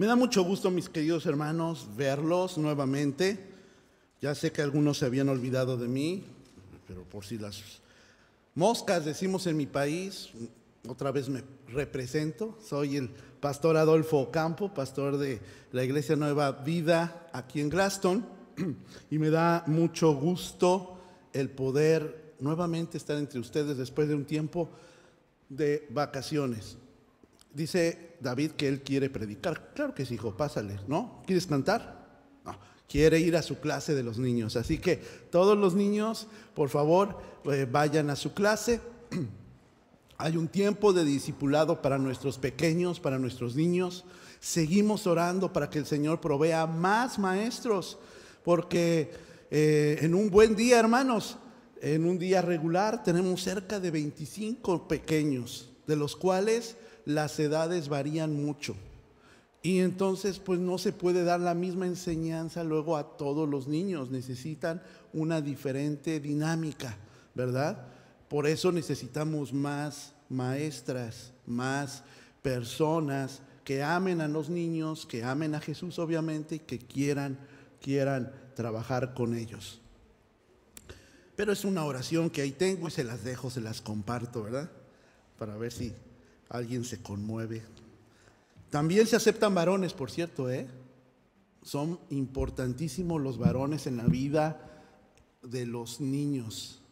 Me da mucho gusto, mis queridos hermanos, verlos nuevamente. Ya sé que algunos se habían olvidado de mí, pero por si las moscas decimos en mi país, otra vez me represento. Soy el pastor Adolfo Campo, pastor de la Iglesia Nueva Vida aquí en Glaston, y me da mucho gusto el poder nuevamente estar entre ustedes después de un tiempo de vacaciones. Dice David que él quiere predicar. Claro que sí, hijo, pásale, ¿no? ¿Quieres cantar? No, quiere ir a su clase de los niños. Así que todos los niños, por favor, eh, vayan a su clase. Hay un tiempo de discipulado para nuestros pequeños, para nuestros niños. Seguimos orando para que el Señor provea más maestros, porque eh, en un buen día, hermanos, en un día regular tenemos cerca de 25 pequeños, de los cuales las edades varían mucho. Y entonces pues no se puede dar la misma enseñanza luego a todos los niños, necesitan una diferente dinámica, ¿verdad? Por eso necesitamos más maestras, más personas que amen a los niños, que amen a Jesús obviamente y que quieran quieran trabajar con ellos. Pero es una oración que ahí tengo y se las dejo, se las comparto, ¿verdad? Para ver si alguien se conmueve. También se aceptan varones, por cierto, ¿eh? Son importantísimos los varones en la vida de los niños,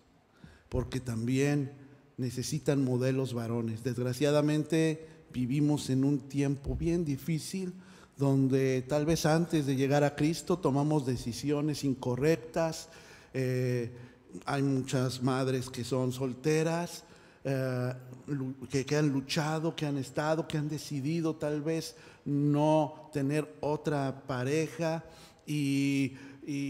porque también necesitan modelos varones. Desgraciadamente vivimos en un tiempo bien difícil donde tal vez antes de llegar a Cristo tomamos decisiones incorrectas. Eh, hay muchas madres que son solteras, eh, que, han luchado, que han estado, que han decidido tal vez no tener otra pareja y,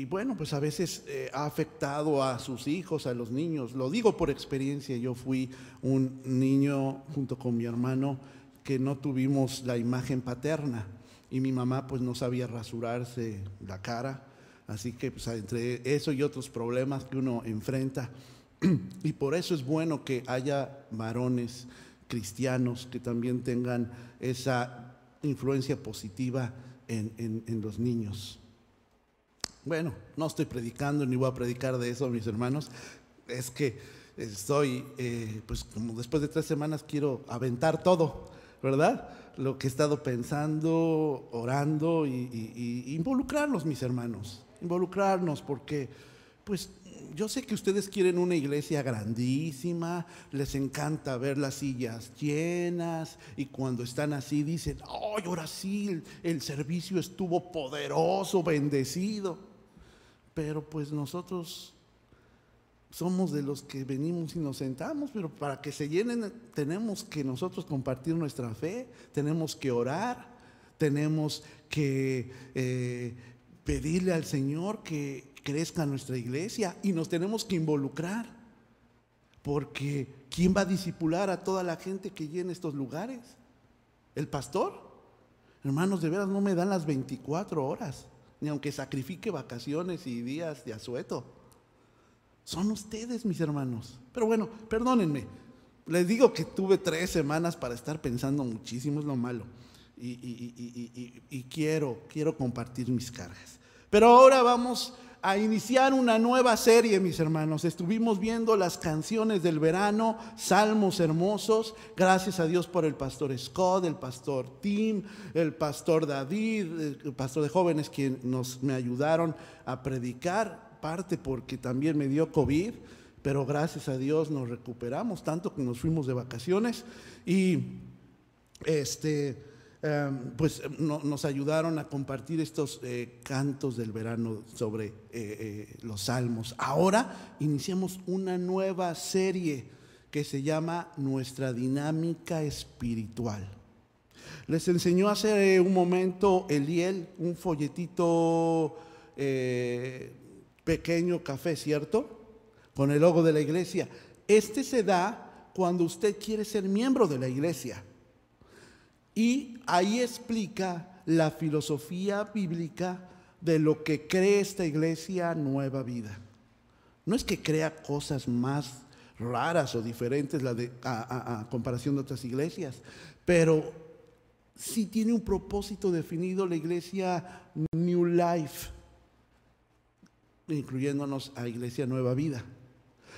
bueno, pues a veces eh, ha afectado a sus hijos, a los niños. Lo digo por experiencia, yo fui un niño junto con mi hermano que no tuvimos la imagen paterna y mi mamá pues no sabía rasurarse la cara, así que pues, entre eso y otros problemas que uno enfrenta, Y por eso es bueno que haya varones cristianos que también tengan esa influencia positiva en, los niños. Bueno, no estoy predicando ni voy a predicar de eso, mis hermanos. Es que estoy, eh, pues como después de tres semanas quiero aventar todo, ¿verdad? Lo que he estado pensando, orando y, involucrarlos, mis hermanos. Involucrarnos porque, pues yo sé que ustedes quieren una iglesia grandísima, les encanta ver las sillas llenas y cuando están así dicen, ¡ay, ahora sí, el, servicio estuvo poderoso, bendecido! Pero pues nosotros somos de los que venimos y nos sentamos, pero para que se llenen tenemos que nosotros compartir nuestra fe, tenemos que orar, tenemos que eh, pedirle al Señor que, crezca nuestra iglesia y nos tenemos que involucrar. Porque ¿quién va a disipular a toda la gente que llena estos lugares? ¿El pastor? Hermanos, de veras no me dan las 24 horas, ni aunque sacrifique vacaciones y días de asueto. Son ustedes, mis hermanos. Pero bueno, perdónenme. Les digo que tuve tres semanas para estar pensando muchísimo, es lo malo. Y, y quiero, quiero compartir mis cargas. Pero ahora vamos a iniciar una nueva serie, mis hermanos. Estuvimos viendo las canciones del verano, salmos hermosos. Gracias a Dios por el pastor Scott, el pastor Tim, el pastor David, el pastor de jóvenes que nos me ayudaron a predicar, parte porque también me dio COVID, pero gracias a Dios nos recuperamos tanto que nos fuimos de vacaciones y este Em, pues nos ayudaron a compartir estos eh, cantos del verano sobre eh, eh, los salmos. Ahora iniciamos una nueva serie que se llama Nuestra dinámica espiritual. Les enseñó hace un momento Eliel un folletito pequeño café, ¿cierto? Con el logo de la iglesia. Este se da cuando usted quiere ser miembro de la iglesia. Y ahí explica la filosofía bíblica de lo que cree esta iglesia nueva vida. No es que crea cosas más raras o diferentes de, a, comparación de otras iglesias, pero sí tiene un propósito definido la iglesia New Life, incluyéndonos a Iglesia Nueva Vida.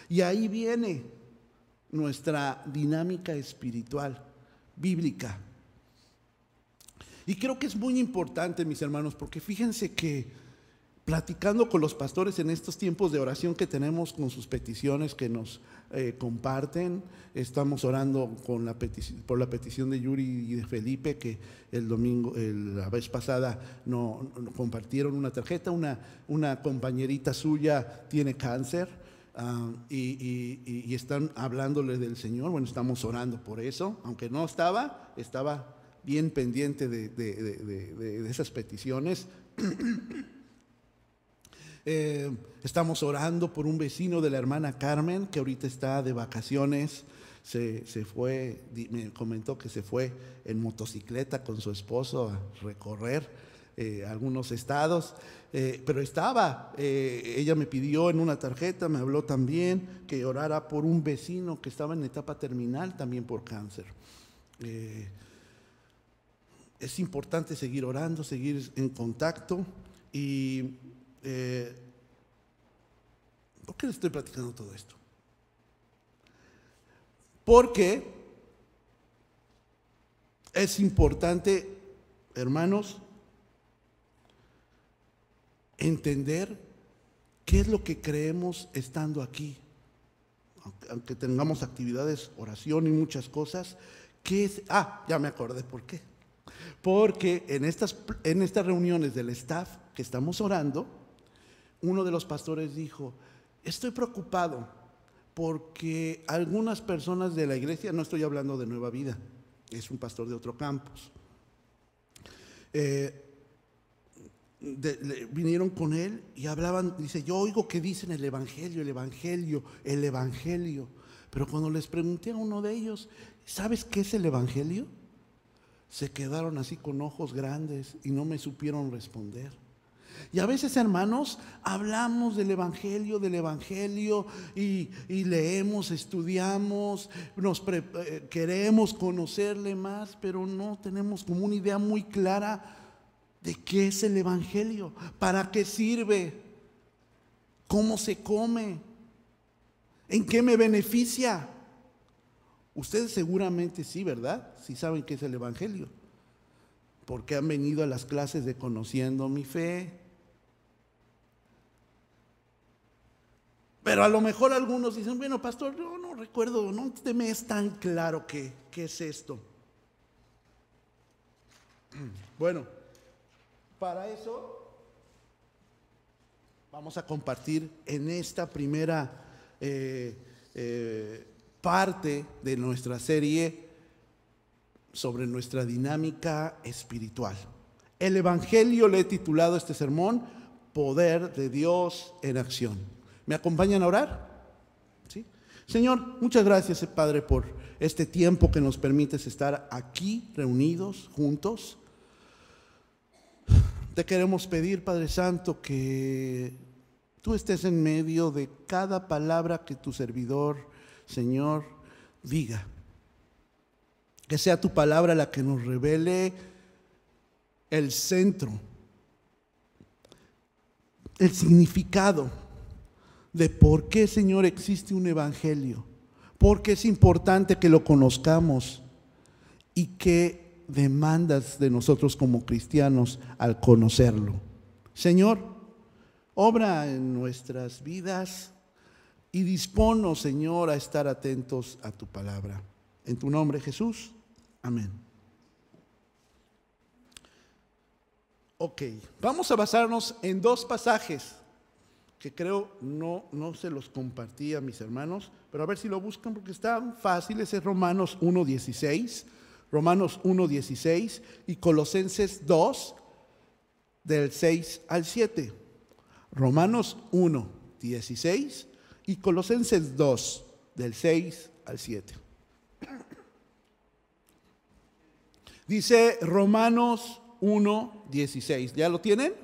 Y ahí viene nuestra dinámica espiritual, bíblica. Y creo que es muy importante, mis hermanos, porque fíjense que platicando con los pastores en estos tiempos de oración que tenemos con sus peticiones que nos eh, comparten. Estamos orando con la por la petición de Yuri y de Felipe que el domingo, la vez pasada, no, compartieron una tarjeta. Una, una compañerita suya tiene cáncer ah, y, están hablándole del Señor. Bueno, estamos orando por eso, aunque no estaba, estaba bien pendiente de, esas peticiones. Eh, estamos orando por un vecino de la hermana Carmen que ahorita está de vacaciones. Se, fue, me comentó que se fue en motocicleta con su esposo a recorrer eh, algunos estados, eh, pero estaba, ella me pidió en una tarjeta, me habló también que orara por un vecino que estaba en etapa terminal también por cáncer. Es importante seguir orando, seguir en contacto y eh, ¿Por qué le estoy platicando todo esto? Porque es importante, hermanos, entender qué es lo que creemos estando aquí. Aunque, tengamos actividades, oración y muchas cosas, ¿qué es? Ah, ya me acordé por qué. Porque en estas, en estas reuniones del staff que estamos orando, uno de los pastores dijo, estoy preocupado porque algunas personas de la iglesia, no estoy hablando de Nueva Vida, es un pastor de otro campus, eh, vinieron con él y hablaban, dice, yo oigo que dicen el Evangelio, el Evangelio, el Evangelio. Pero cuando les pregunté a uno de ellos, ¿sabes qué es el Evangelio? Se quedaron así con ojos grandes y no me supieron responder. Y a veces, hermanos, hablamos del Evangelio, del Evangelio, y, leemos, estudiamos, nos eh, queremos conocerle más, pero no tenemos como una idea muy clara de qué es el Evangelio, para qué sirve, cómo se come, en qué me beneficia. Ustedes seguramente sí, ¿verdad? Sí saben qué es el Evangelio porque han venido a las clases de conociendo mi fe, Pero a lo mejor algunos dicen, bueno, pastor, yo no recuerdo, no me es tan claro qué, qué es esto. Bueno, para eso vamos a compartir en esta primera eh, eh, parte de nuestra serie sobre nuestra dinámica espiritual. El Evangelio le he titulado este sermón, Poder de Dios en Acción. ¿Me acompañan a orar? ¿Sí? Señor, muchas gracias, Padre, por este tiempo que nos permites estar aquí reunidos, juntos. Te queremos pedir, Padre Santo, que tú estés en medio de cada palabra que tu servidor, Señor, diga. Que sea tu palabra la que nos revele el centro, el significado de por qué, Señor, existe un evangelio, porque es importante que lo conozcamos y qué demandas de nosotros como cristianos al conocerlo. Señor, obra en nuestras vidas y disponos, Señor, a estar atentos a tu palabra. En tu nombre, Jesús. Amén. Ok, vamos a basarnos en dos pasajes que creo no, no se los compartí a mis hermanos, pero a ver si lo buscan porque está fácil, es Romanos 1.16, Romanos 1.16 y Colosenses 2 del 6 al 7. Romanos 1.16 y Colosenses 2 del 6 al 7. Dice Romanos 1.16, ¿ya lo tienen?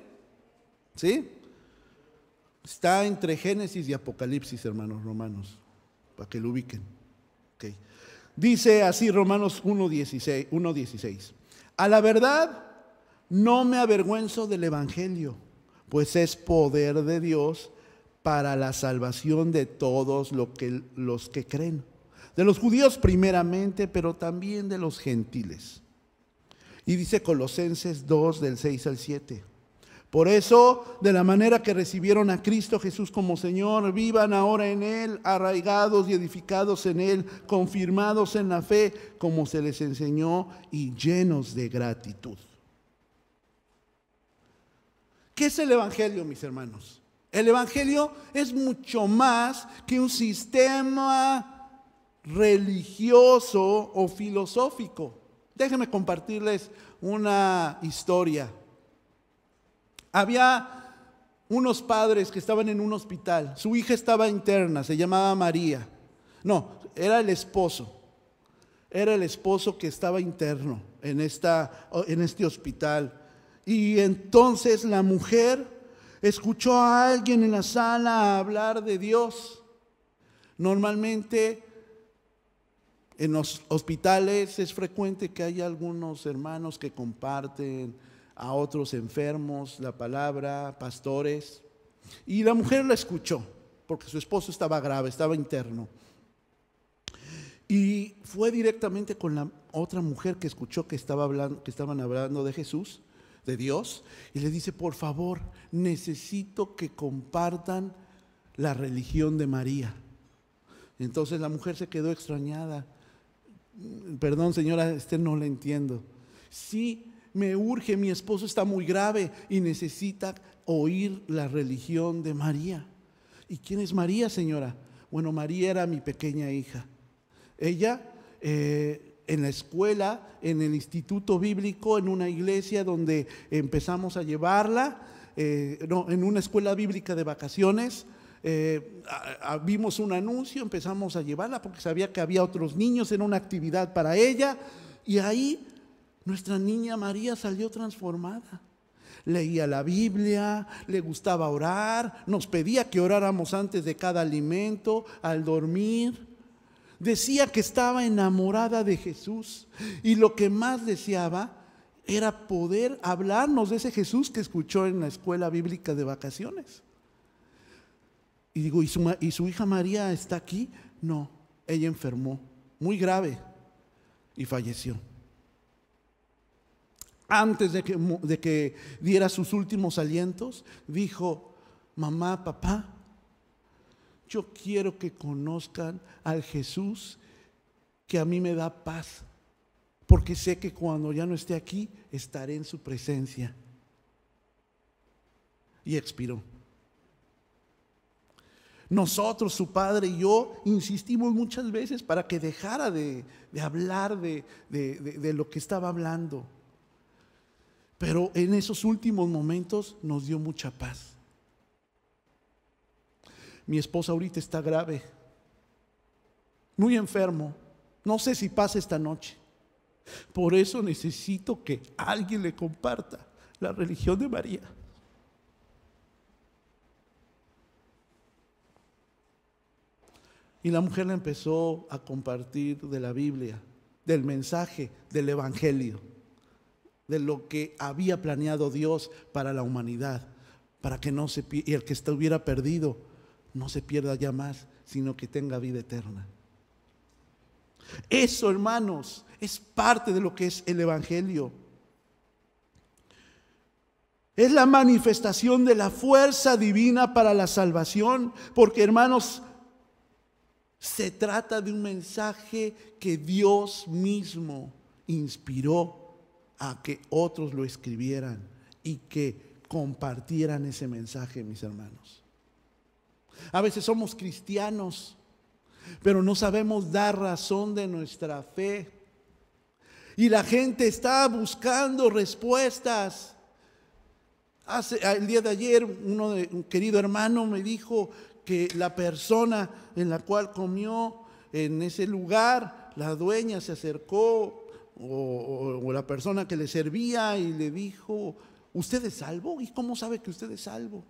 ¿Sí? Está entre Génesis y Apocalipsis, hermanos romanos, para que lo ubiquen. Dice así Romanos 1.16. A la verdad, no me avergüenzo del Evangelio, pues es poder de Dios para la salvación de todos los que creen. De los judíos primeramente, pero también de los gentiles. Y dice Colosenses 2 del 6 al 7. Por eso, de la manera que recibieron a Cristo Jesús como Señor, vivan ahora en Él, arraigados y edificados en Él, confirmados en la fe, como se les enseñó, y llenos de gratitud. ¿Qué es el Evangelio, mis hermanos? El Evangelio es mucho más que un sistema religioso o filosófico. Déjenme compartirles una historia. Había unos padres que estaban en un hospital. Su hija estaba interna, se llamaba María. No, era el esposo. Era el esposo que estaba interno en, esta, en este hospital. Y entonces la mujer escuchó a alguien en la sala hablar de Dios. Normalmente en los hospitales es frecuente que haya algunos hermanos que comparten a otros enfermos la palabra, pastores. Y la mujer la escuchó, porque su esposo estaba grave, estaba interno. Y fue directamente con la otra mujer que escuchó que, estaba hablando, que estaban hablando de Jesús, de Dios, y le dice, por favor, necesito que compartan la religión de María. Entonces la mujer se quedó extrañada. Perdón, señora, este no la entiendo. Sí, me urge, mi esposo está muy grave y necesita oír la religión de María. ¿Y quién es María, señora? Bueno, María era mi pequeña hija. Ella eh, en la escuela, en el instituto bíblico, en una iglesia donde empezamos a llevarla, eh, en una escuela bíblica de vacaciones, eh, vimos un anuncio, empezamos a llevarla porque sabía que había otros niños en una actividad para ella y ahí nuestra niña María salió transformada. Leía la Biblia, le gustaba orar, nos pedía que oráramos antes de cada alimento, al dormir. Decía que estaba enamorada de Jesús y lo que más deseaba era poder hablarnos de ese Jesús que escuchó en la escuela bíblica de vacaciones. Y digo, ¿y su, ¿y su hija María está aquí? No, ella enfermó, muy grave, y falleció antes de que diera sus últimos alientos, dijo, mamá, papá, yo quiero que conozcan al Jesús que a mí me da paz, porque sé que cuando ya no esté aquí, estaré en su presencia. Y expiró. Nosotros, su padre y yo, insistimos muchas veces para que dejara de, hablar de, de lo que estaba hablando. Pero en esos últimos momentos nos dio mucha paz. Mi esposa ahorita está grave, muy enfermo. No sé si pasa esta noche. Por eso necesito que alguien le comparta la religión de María. Y la mujer le empezó a compartir de la Biblia, del mensaje, del Evangelio de lo que había planeado Dios para la humanidad, para que no se y el que estuviera perdido no se pierda ya más, sino que tenga vida eterna. Eso, hermanos, es parte de lo que es el evangelio. Es la manifestación de la fuerza divina para la salvación, porque hermanos, se trata de un mensaje que Dios mismo inspiró a que otros lo escribieran y que compartieran ese mensaje, mis hermanos. A veces somos cristianos, pero no sabemos dar razón de nuestra fe. Y la gente está buscando respuestas. Hace, el día de ayer, uno de, un querido hermano me dijo que la persona en la cual comió en ese lugar, la dueña se acercó o, la persona que le servía y le dijo, ¿usted es salvo? ¿Y cómo sabe que usted es salvo?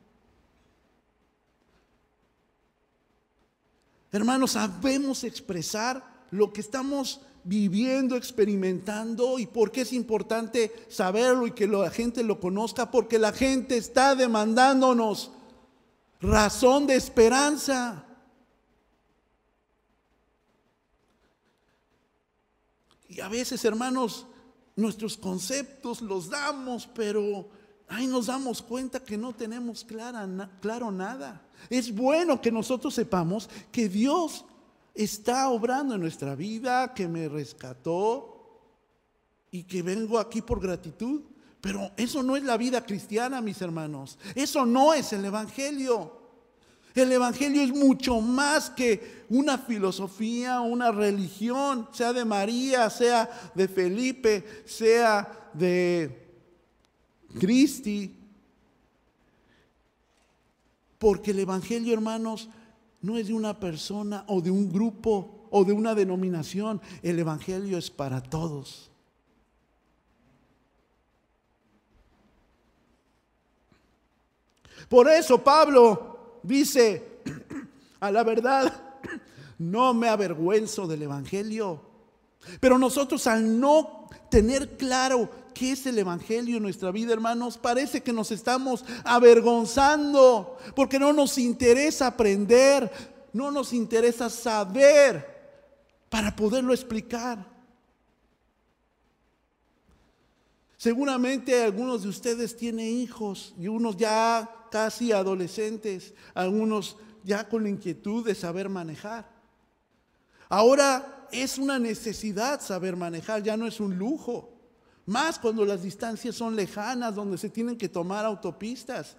Hermanos, sabemos expresar lo que estamos viviendo, experimentando. ¿Y por qué es importante saberlo y que la gente lo conozca? Porque la gente está demandándonos razón de esperanza. Y a veces, hermanos, nuestros conceptos los damos, pero ahí nos damos cuenta que no tenemos claro nada. Es bueno que nosotros sepamos que Dios está obrando en nuestra vida, que me rescató y que vengo aquí por gratitud. Pero eso no es la vida cristiana, mis hermanos. Eso no es el Evangelio. El Evangelio es mucho más que una filosofía, una religión, sea de María, sea de Felipe, sea de Cristi. Porque el Evangelio, hermanos, no es de una persona o de un grupo o de una denominación. El Evangelio es para todos. Por eso Pablo dice, a la verdad, no me avergüenzo del Evangelio. Pero nosotros al no tener claro qué es el Evangelio en nuestra vida, hermanos, parece que nos estamos avergonzando porque no nos interesa aprender, no nos interesa saber para poderlo explicar. Seguramente algunos de ustedes tienen hijos y unos ya casi adolescentes, algunos ya con la inquietud de saber manejar. Ahora es una necesidad saber manejar, ya no es un lujo. Más cuando las distancias son lejanas, donde se tienen que tomar autopistas.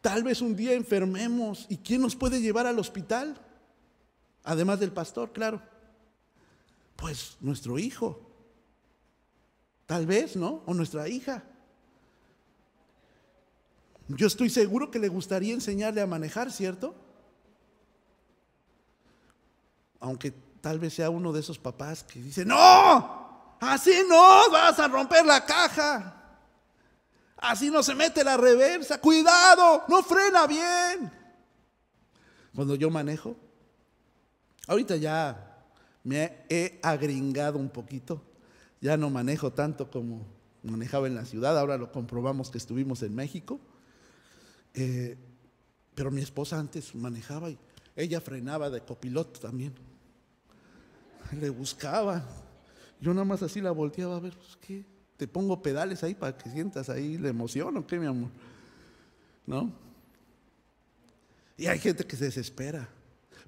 Tal vez un día enfermemos. ¿Y quién nos puede llevar al hospital? Además del pastor, claro. Pues nuestro hijo. Tal vez, ¿no? O nuestra hija. Yo estoy seguro que le gustaría enseñarle a manejar, ¿cierto? Aunque tal vez sea uno de esos papás que dice, no, así no, vas a romper la caja. Así no se mete la reversa. Cuidado, no frena bien. Cuando yo manejo, ahorita ya me he agringado un poquito. Ya no manejo tanto como manejaba en la ciudad. Ahora lo comprobamos que estuvimos en México. Eh, pero mi esposa antes manejaba y ella frenaba de copiloto también le buscaba. Yo nada más así la volteaba a ver, pues, ¿qué? Te pongo pedales ahí para que sientas ahí la emoción o qué, mi amor. ¿No? Y hay gente que se desespera.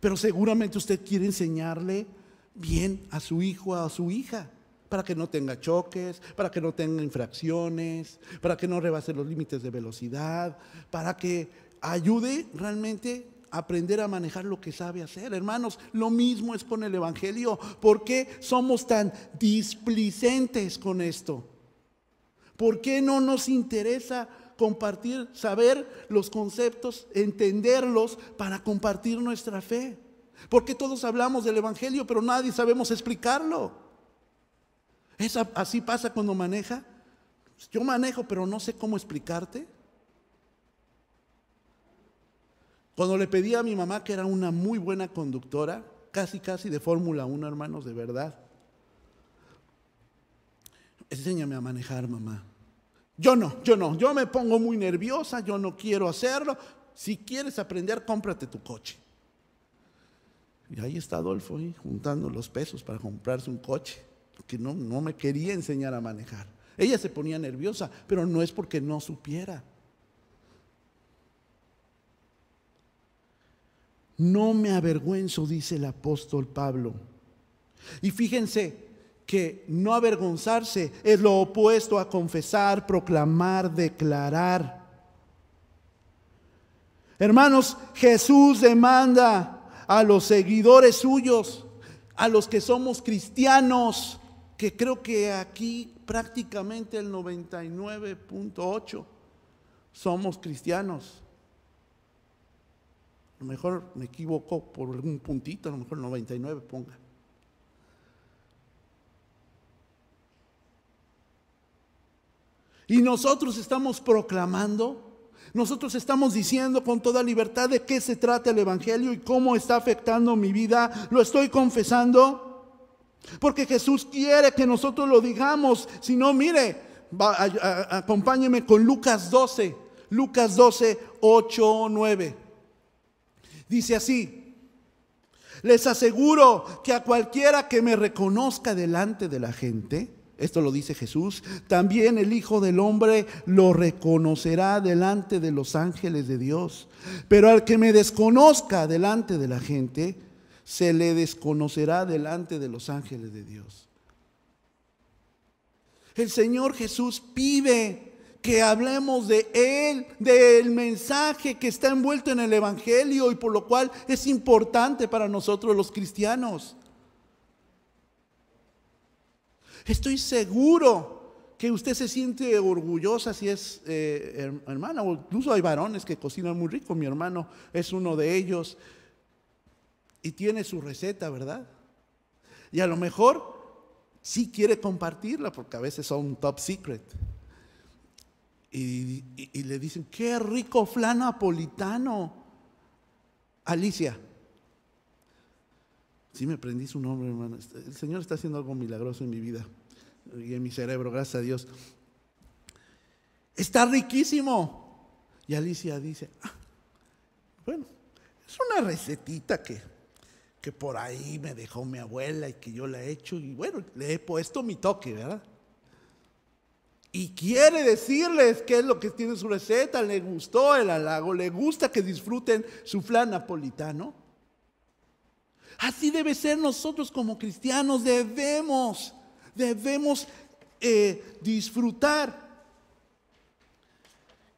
Pero seguramente usted quiere enseñarle bien a su hijo, a su hija, para que no tenga choques, para que no tenga infracciones, para que no rebase los límites de velocidad, para que ayude realmente aprender a manejar lo que sabe hacer. Hermanos, lo mismo es con el Evangelio. ¿Por qué somos tan displicentes con esto? ¿Por qué no nos interesa compartir, saber los conceptos, entenderlos para compartir nuestra fe? Porque todos hablamos del Evangelio, pero nadie sabemos explicarlo. ¿Es así pasa cuando maneja? Yo manejo, pero no sé cómo explicarte. Cuando le pedí a mi mamá, que era una muy buena conductora, casi casi de Fórmula 1, hermanos, de verdad. Enséñame a manejar, mamá. Yo no, yo no, yo me pongo muy nerviosa, yo no quiero hacerlo. Si quieres aprender, cómprate tu coche. Y ahí está Adolfo, juntando los pesos para comprarse un coche, que no, no me quería enseñar a manejar. Ella se ponía nerviosa, pero no es porque no supiera. No me avergüenzo, dice el apóstol Pablo. Y fíjense que no avergonzarse es lo opuesto a confesar, proclamar, declarar. Hermanos, Jesús demanda a los seguidores suyos, a los que somos cristianos, que creo que aquí prácticamente el 99.8 somos cristianos. A lo mejor me equivoco por algún puntito, a lo mejor 99 ponga. Y nosotros estamos proclamando Nosotros estamos diciendo con toda libertad de qué se trata el Evangelio y cómo está afectando mi vida. Lo estoy confesando. Porque Jesús quiere que nosotros lo digamos. Si no, mire, acompáñeme con Lucas 12. Lucas 12, 8, 9. Dice así. Les aseguro que a cualquiera que me reconozca delante de la gente, esto lo dice Jesús, también el Hijo del Hombre lo reconocerá delante de los ángeles de Dios. Pero al que me desconozca delante de la gente, se le desconocerá delante de los ángeles de Dios. El Señor Jesús pide que hablemos de Él, del mensaje que está envuelto en el Evangelio y por lo cual es importante para nosotros los cristianos. Estoy seguro que usted se siente orgullosa si es eh, hermana, o incluso hay varones que cocinan muy rico, mi hermano es uno de ellos y tiene su receta, ¿verdad? Y a lo mejor sí quiere compartirla porque a veces son top secret. Y, le dicen, qué rico flan napolitano. Alicia. Sí me prendí su nombre, hermano. El Señor está haciendo algo milagroso en mi vida y en mi cerebro, gracias a Dios. Está riquísimo. Y Alicia dice, ah, bueno, es una recetita que, que por ahí me dejó mi abuela y que yo la he hecho y bueno, le he puesto mi toque, ¿verdad? Y quiere decirles qué es lo que tiene su receta, le gustó el halago, le gusta que disfruten su flan napolitano. Así debe ser nosotros como cristianos, debemos, debemos eh, disfrutar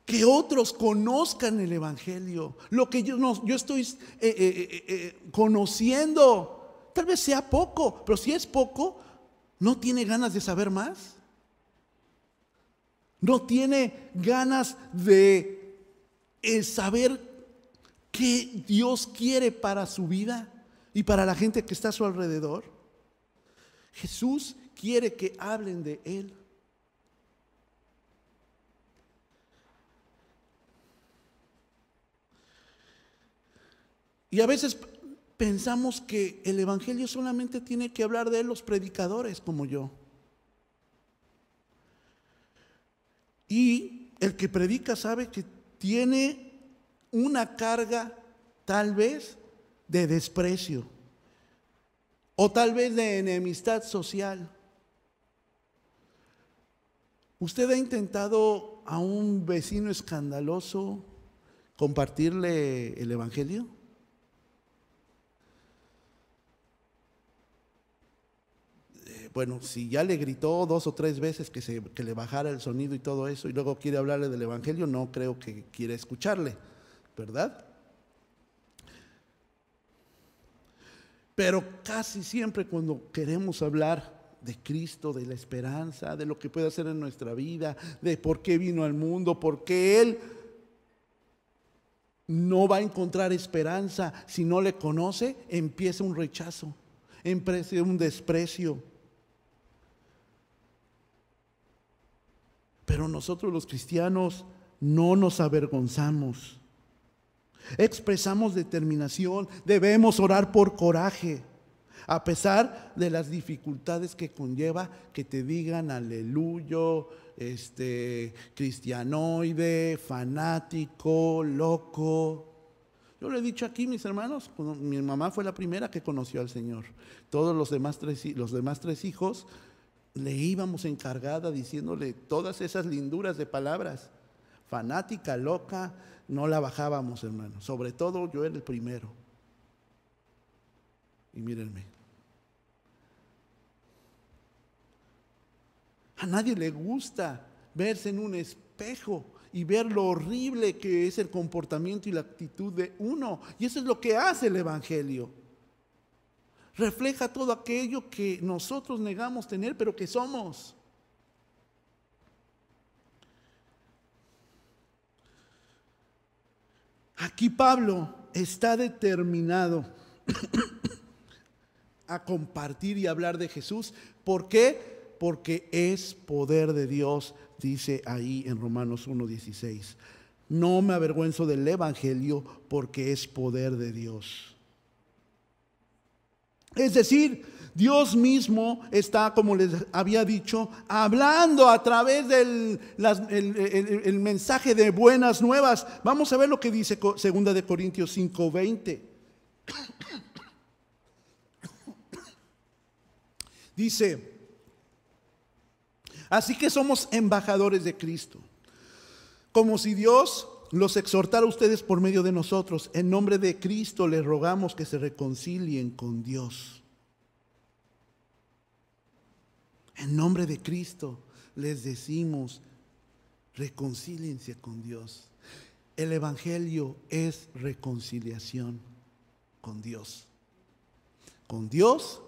que otros conozcan el Evangelio, lo que yo, no, estoy eh, eh, conociendo. Tal vez sea poco, pero si es poco, ¿no tiene ganas de saber más? No tiene ganas de eh, saber qué Dios quiere para su vida y para la gente que está a su alrededor. Jesús quiere que hablen de Él. Y a veces pensamos que el Evangelio solamente tiene que hablar de los predicadores como yo. Y el que predica sabe que tiene una carga tal vez de desprecio o tal vez de enemistad social. ¿Usted ha intentado a un vecino escandaloso compartirle el Evangelio? Bueno, si ya le gritó dos o tres veces que, se, que le bajara el sonido y todo eso, y luego quiere hablarle del Evangelio, no creo que quiera escucharle, ¿verdad? Pero casi siempre cuando queremos hablar de Cristo, de la esperanza, de lo que puede hacer en nuestra vida, de por qué vino al mundo, por qué Él no va a encontrar esperanza si no le conoce, empieza un rechazo, empieza un desprecio. Pero nosotros los cristianos no nos avergonzamos. Expresamos determinación, debemos orar por coraje, a pesar de las dificultades que conlleva que te digan aleluyo, este, cristianoide, fanático, loco. Yo le he dicho aquí, mis hermanos, mi mamá fue la primera que conoció al Señor. Todos los demás tres, los demás tres hijos le íbamos encargada diciéndole todas esas linduras de palabras. Fanática, loca, no la bajábamos, hermano. Sobre todo yo era el primero. Y mírenme. A nadie le gusta verse en un espejo y ver lo horrible que es el comportamiento y la actitud de uno. Y eso es lo que hace el Evangelio refleja todo aquello que nosotros negamos tener, pero que somos. Aquí Pablo está determinado a compartir y hablar de Jesús. ¿Por qué? Porque es poder de Dios, dice ahí en Romanos 1.16. No me avergüenzo del Evangelio porque es poder de Dios. Es decir, Dios mismo está, como les había dicho, hablando a través del el, mensaje de buenas nuevas. Vamos a ver lo que dice 2 de Corintios 5:20. Dice, así que somos embajadores de Cristo, como si Dios los exhortara a ustedes por medio de nosotros. En nombre de Cristo les rogamos que se reconcilien con Dios. En nombre de Cristo les decimos, reconcíliense con Dios. El Evangelio es reconciliación con Dios. Con Dios,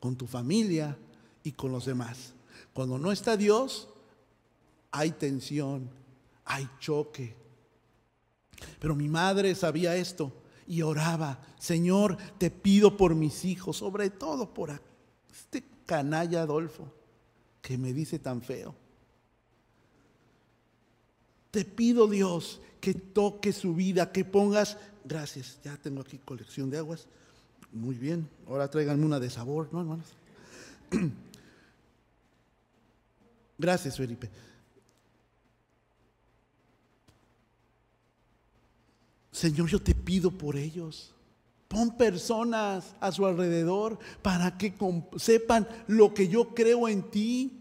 con tu familia y con los demás. Cuando no está Dios, hay tensión, hay choque. Pero mi madre sabía esto y oraba, Señor, te pido por mis hijos, sobre todo por este canalla Adolfo que me dice tan feo. Te pido Dios que toque su vida, que pongas, gracias, ya tengo aquí colección de aguas, muy bien, ahora tráiganme una de sabor, ¿no, hermanos? Gracias, Felipe. Señor, yo te pido por ellos. Pon personas a su alrededor para que sepan lo que yo creo en ti.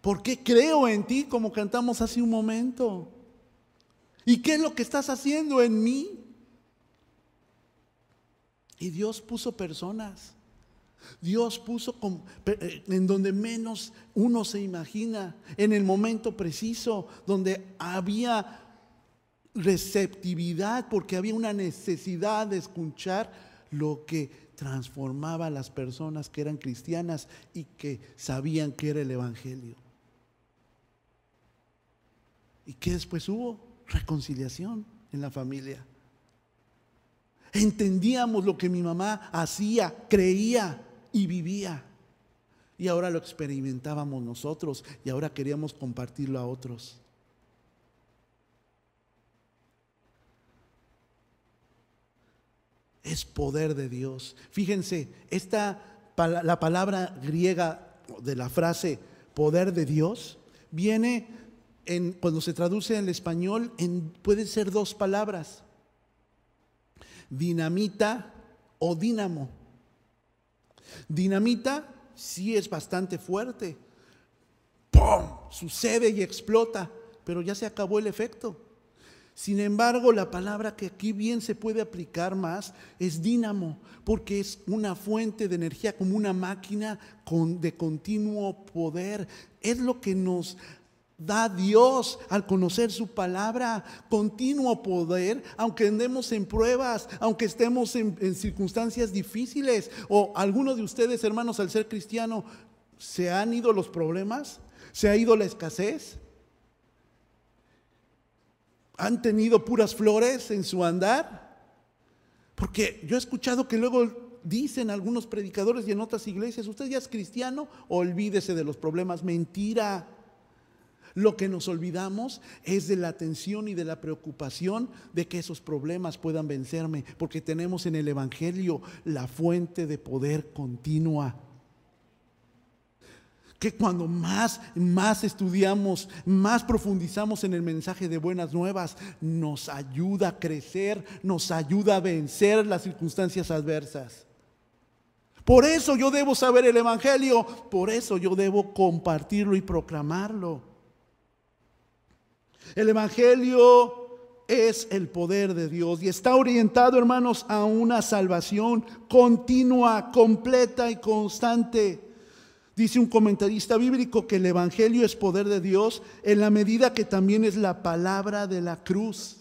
¿Por qué creo en ti como cantamos hace un momento? ¿Y qué es lo que estás haciendo en mí? Y Dios puso personas. Dios puso eh, en donde menos uno se imagina, en el momento preciso, donde había receptividad porque había una necesidad de escuchar lo que transformaba a las personas que eran cristianas y que sabían que era el Evangelio. ¿Y qué después hubo? Reconciliación en la familia. Entendíamos lo que mi mamá hacía, creía y vivía. Y ahora lo experimentábamos nosotros y ahora queríamos compartirlo a otros. Es poder de Dios. Fíjense, esta, la palabra griega de la frase poder de Dios viene en, cuando se traduce en español, en, puede ser dos palabras, dinamita o dínamo. Dinamita sí es bastante fuerte. ¡Pum! Sucede y explota, pero ya se acabó el efecto. Sin embargo, la palabra que aquí bien se puede aplicar más es dínamo, porque es una fuente de energía como una máquina de continuo poder. Es lo que nos da Dios al conocer su palabra, continuo poder, aunque andemos en pruebas, aunque estemos en, en circunstancias difíciles. O algunos de ustedes, hermanos, al ser cristiano, ¿se han ido los problemas? ¿Se ha ido la escasez? Han tenido puras flores en su andar? Porque yo he escuchado que luego dicen algunos predicadores y en otras iglesias, usted ya es cristiano, olvídese de los problemas. Mentira. Lo que nos olvidamos es de la atención y de la preocupación de que esos problemas puedan vencerme, porque tenemos en el Evangelio la fuente de poder continua que cuando más, más estudiamos, más profundizamos en el mensaje de buenas nuevas, nos ayuda a crecer, nos ayuda a vencer las circunstancias adversas. Por eso yo debo saber el Evangelio, por eso yo debo compartirlo y proclamarlo. El Evangelio es el poder de Dios y está orientado, hermanos, a una salvación continua, completa y constante. Dice un comentarista bíblico que el Evangelio es poder de Dios en la medida que también es la palabra de la cruz.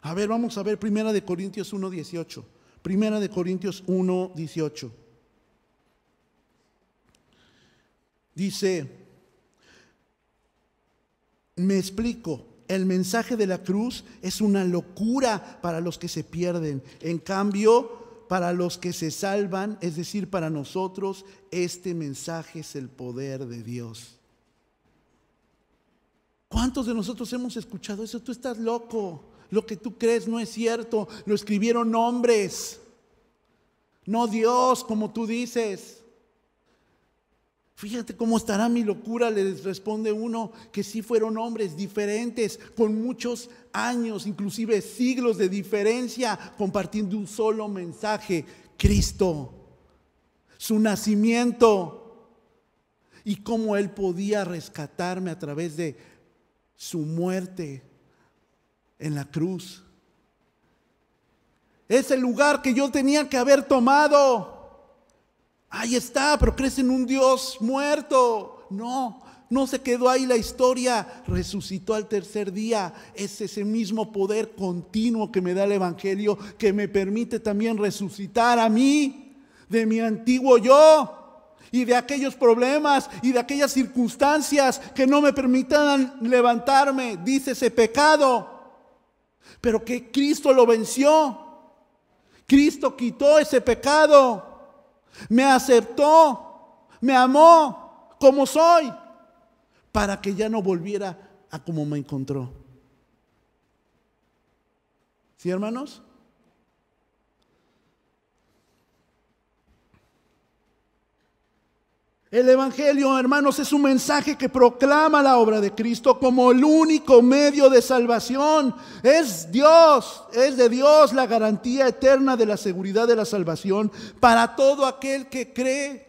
A ver, vamos a ver Primera de Corintios 1.18. Primera de Corintios 1.18. Dice, me explico, el mensaje de la cruz es una locura para los que se pierden. En cambio, para los que se salvan, es decir, para nosotros, este mensaje es el poder de Dios. ¿Cuántos de nosotros hemos escuchado eso? Tú estás loco. Lo que tú crees no es cierto. Lo escribieron hombres. No Dios, como tú dices. Fíjate cómo estará mi locura, les responde uno, que sí fueron hombres diferentes, con muchos años, inclusive siglos de diferencia, compartiendo un solo mensaje, Cristo, su nacimiento y cómo Él podía rescatarme a través de su muerte en la cruz. Es el lugar que yo tenía que haber tomado. Ahí está, pero crees en un Dios muerto. No, no se quedó ahí la historia, resucitó al tercer día. Es ese mismo poder continuo que me da el Evangelio que me permite también resucitar a mí de mi antiguo yo y de aquellos problemas y de aquellas circunstancias que no me permitan levantarme, dice ese pecado. Pero que Cristo lo venció. Cristo quitó ese pecado me aceptó, me amó como soy, para que ya no volviera a como me encontró. ¿Sí, hermanos? El Evangelio, hermanos, es un mensaje que proclama la obra de Cristo como el único medio de salvación. Es Dios, es de Dios la garantía eterna de la seguridad de la salvación para todo aquel que cree.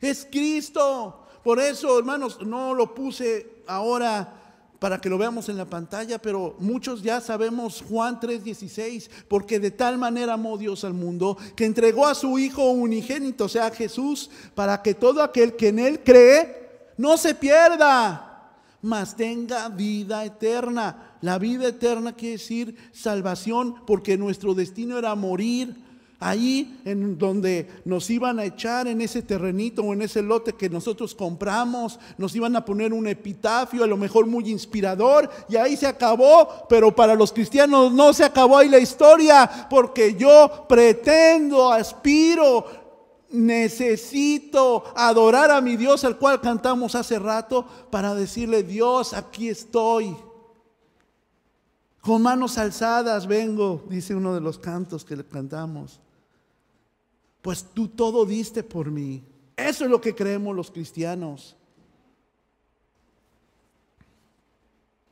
Es Cristo. Por eso, hermanos, no lo puse ahora para que lo veamos en la pantalla, pero muchos ya sabemos Juan 3:16, porque de tal manera amó Dios al mundo que entregó a su Hijo unigénito, o sea, Jesús, para que todo aquel que en Él cree no se pierda, mas tenga vida eterna. La vida eterna quiere decir salvación, porque nuestro destino era morir Ahí en donde nos iban a echar en ese terrenito o en ese lote que nosotros compramos, nos iban a poner un epitafio, a lo mejor muy inspirador, y ahí se acabó, pero para los cristianos no se acabó ahí la historia, porque yo pretendo, aspiro, necesito adorar a mi Dios, al cual cantamos hace rato, para decirle, Dios, aquí estoy. Con manos alzadas vengo, dice uno de los cantos que le cantamos pues tú todo diste por mí. Eso es lo que creemos los cristianos.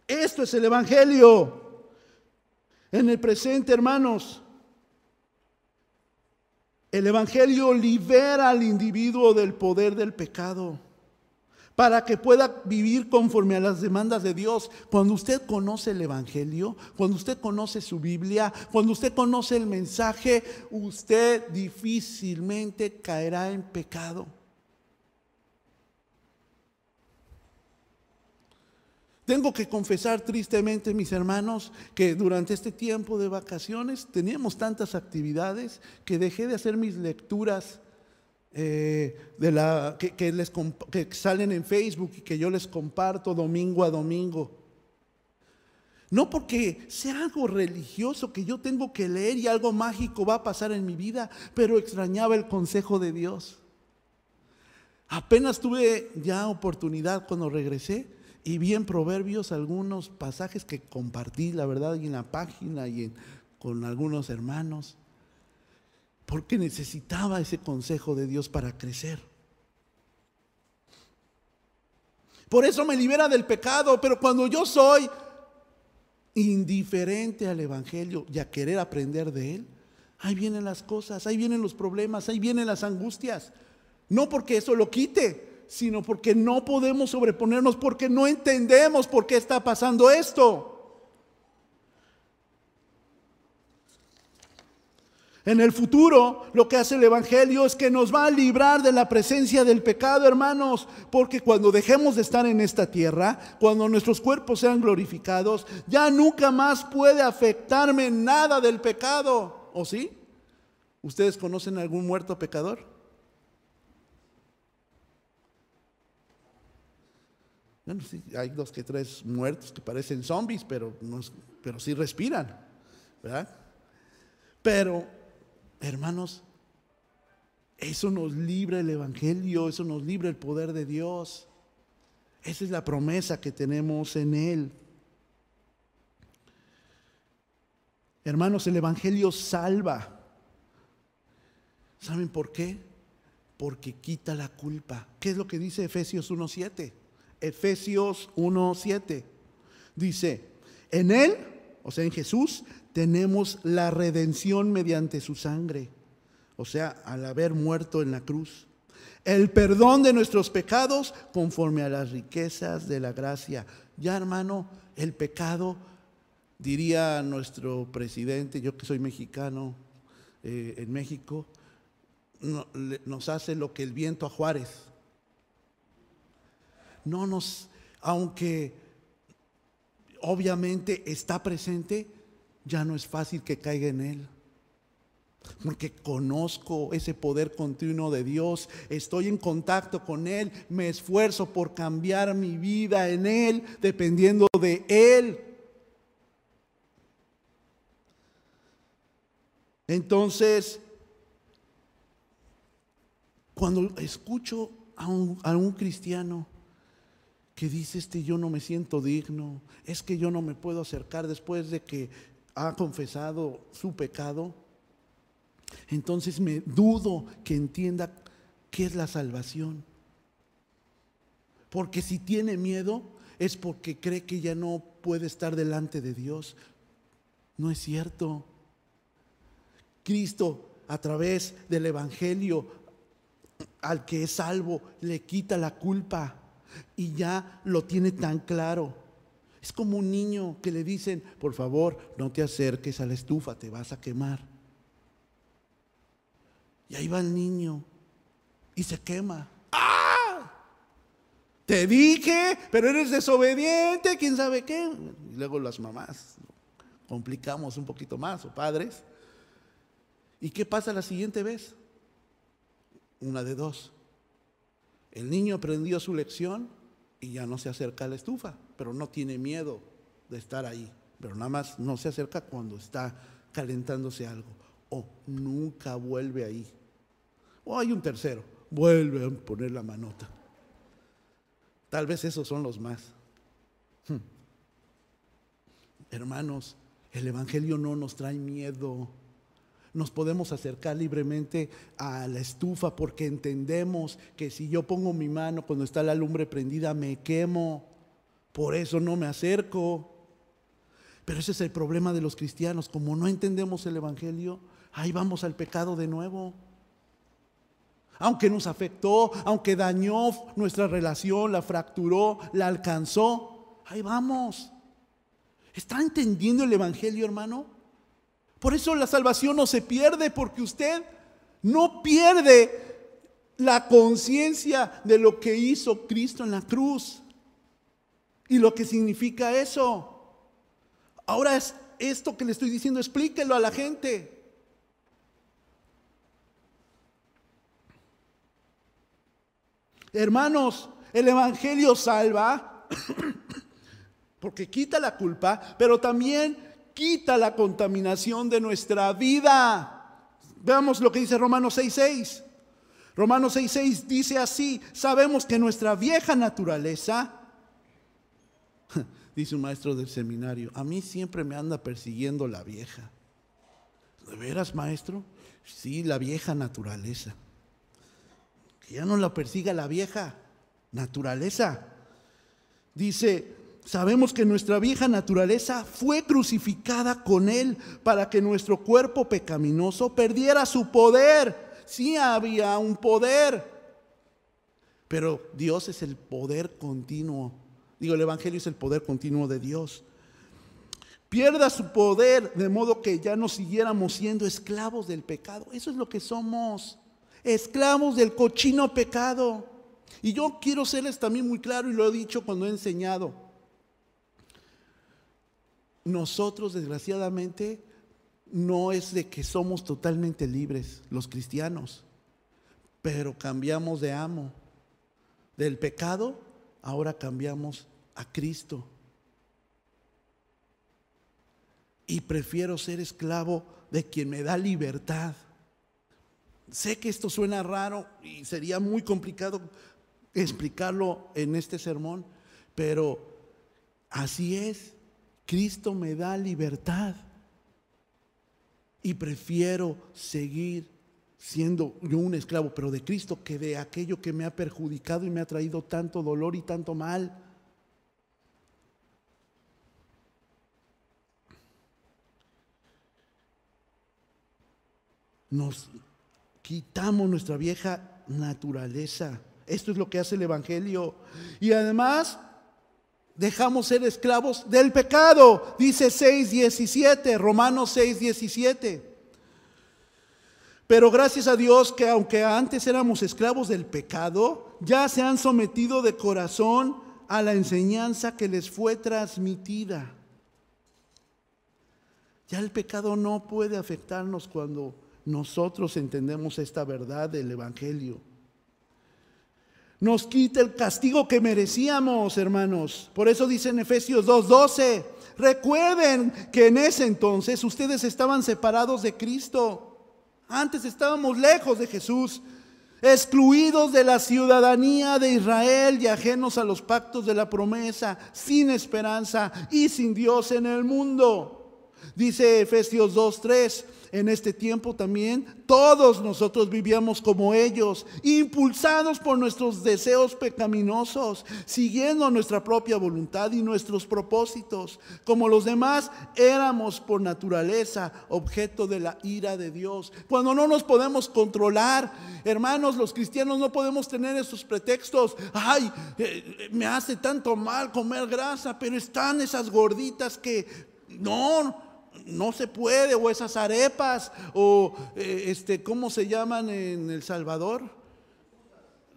Esto es el Evangelio. En el presente, hermanos, el Evangelio libera al individuo del poder del pecado para que pueda vivir conforme a las demandas de Dios. Cuando usted conoce el Evangelio, cuando usted conoce su Biblia, cuando usted conoce el mensaje, usted difícilmente caerá en pecado. Tengo que confesar tristemente, mis hermanos, que durante este tiempo de vacaciones teníamos tantas actividades que dejé de hacer mis lecturas eh, de la, que, les, que salen en Facebook y que yo les comparto domingo a domingo. No porque sea algo religioso que yo tengo que leer y algo mágico va a pasar en mi vida, pero extrañaba el consejo de Dios. Apenas tuve ya oportunidad cuando regresé y vi en Proverbios algunos pasajes que compartí, la verdad, en la página y con algunos hermanos porque necesitaba ese consejo de Dios para crecer. Por eso me libera del pecado, pero cuando yo soy indiferente al Evangelio y a querer aprender de Él, ahí vienen las cosas, ahí vienen los problemas, ahí vienen las angustias. No porque eso lo quite, sino porque no podemos sobreponernos, porque no entendemos por qué está pasando esto. En el futuro, lo que hace el Evangelio es que nos va a librar de la presencia del pecado, hermanos, porque cuando dejemos de estar en esta tierra, cuando nuestros cuerpos sean glorificados, ya nunca más puede afectarme nada del pecado. ¿O sí? ¿Ustedes conocen algún muerto pecador? Bueno, sí, hay dos que tres muertos que parecen zombies, pero, no, pero sí respiran, ¿verdad? Pero Hermanos, eso nos libra el Evangelio, eso nos libra el poder de Dios. Esa es la promesa que tenemos en Él. Hermanos, el Evangelio salva. ¿Saben por qué? Porque quita la culpa. ¿Qué es lo que dice Efesios 1.7? Efesios 1.7 dice, en Él, o sea, en Jesús, tenemos la redención mediante su sangre. O sea, al haber muerto en la cruz. El perdón de nuestros pecados conforme a las riquezas de la gracia. Ya hermano, el pecado Diría nuestro presidente, yo que soy mexicano eh, en México, nos hace lo que el viento a Juárez. No nos, aunque obviamente está presente, ya no es fácil que caiga en él. Porque conozco ese poder continuo de Dios, estoy en contacto con Él, me esfuerzo por cambiar mi vida en Él, dependiendo de Él. Entonces, cuando escucho a un, cristiano que dice, este yo no me siento digno, es que yo no me puedo acercar después de que ha confesado su pecado, entonces me dudo que entienda qué es la salvación. Porque si tiene miedo es porque cree que ya no puede estar delante de Dios. No es cierto. Cristo a través del Evangelio al que es salvo le quita la culpa y ya lo tiene tan claro. Es como un niño que le dicen, por favor, no te acerques a la estufa, te vas a quemar. Y ahí va el niño y se quema. ¡Ah! Te dije, pero eres desobediente, quién sabe qué. Y luego las mamás complicamos un poquito más, o padres. ¿Y qué pasa la siguiente vez? Una de dos. El niño aprendió su lección y ya no se acerca a la estufa, pero no tiene miedo de estar ahí, pero nada más no se acerca cuando está calentándose algo. O nunca vuelve ahí. O hay un tercero, vuelve a poner la manota. Tal vez esos son los más. Hmm. Hermanos, el Evangelio no nos trae miedo nos podemos acercar libremente a la estufa porque entendemos que si yo pongo mi mano cuando está la lumbre prendida me quemo. Por eso no me acerco. Pero ese es el problema de los cristianos. Como no entendemos el Evangelio, ahí vamos al pecado de nuevo. Aunque nos afectó, aunque dañó nuestra relación, la fracturó, la alcanzó, ahí vamos. ¿Está entendiendo el Evangelio, hermano? Por eso la salvación no se pierde porque usted no pierde la conciencia de lo que hizo Cristo en la cruz y lo que significa eso. Ahora es esto que le estoy diciendo, explíquelo a la gente. Hermanos, el Evangelio salva porque quita la culpa, pero también quita la contaminación de nuestra vida. Veamos lo que dice Romanos 6:6. Romanos 6:6 dice así, sabemos que nuestra vieja naturaleza, dice un maestro del seminario, a mí siempre me anda persiguiendo la vieja. ¿De veras, maestro? Sí, la vieja naturaleza. Que ya no la persiga la vieja naturaleza. Dice, Sabemos que nuestra vieja naturaleza fue crucificada con Él para que nuestro cuerpo pecaminoso perdiera su poder. Sí había un poder, pero Dios es el poder continuo. Digo, el Evangelio es el poder continuo de Dios. Pierda su poder de modo que ya no siguiéramos siendo esclavos del pecado. Eso es lo que somos, esclavos del cochino pecado. Y yo quiero serles también muy claro y lo he dicho cuando he enseñado. Nosotros, desgraciadamente, no es de que somos totalmente libres, los cristianos, pero cambiamos de amo. Del pecado, ahora cambiamos a Cristo. Y prefiero ser esclavo de quien me da libertad. Sé que esto suena raro y sería muy complicado explicarlo en este sermón, pero así es. Cristo me da libertad y prefiero seguir siendo yo un esclavo, pero de Cristo, que de aquello que me ha perjudicado y me ha traído tanto dolor y tanto mal. Nos quitamos nuestra vieja naturaleza. Esto es lo que hace el Evangelio. Y además dejamos ser esclavos del pecado. Dice 6.17, Romanos 6.17. Pero gracias a Dios que aunque antes éramos esclavos del pecado, ya se han sometido de corazón a la enseñanza que les fue transmitida. Ya el pecado no puede afectarnos cuando nosotros entendemos esta verdad del Evangelio. Nos quita el castigo que merecíamos, hermanos. Por eso dice en Efesios 2:12, recuerden que en ese entonces ustedes estaban separados de Cristo. Antes estábamos lejos de Jesús, excluidos de la ciudadanía de Israel y ajenos a los pactos de la promesa, sin esperanza y sin Dios en el mundo. Dice Efesios 2:3, en este tiempo también, todos nosotros vivíamos como ellos, impulsados por nuestros deseos pecaminosos, siguiendo nuestra propia voluntad y nuestros propósitos. Como los demás, éramos por naturaleza objeto de la ira de Dios. Cuando no nos podemos controlar, hermanos, los cristianos no podemos tener esos pretextos. Ay, eh, me hace tanto mal comer grasa, pero están esas gorditas que no, no se puede, o esas arepas, o eh, este, ¿cómo se llaman en El Salvador?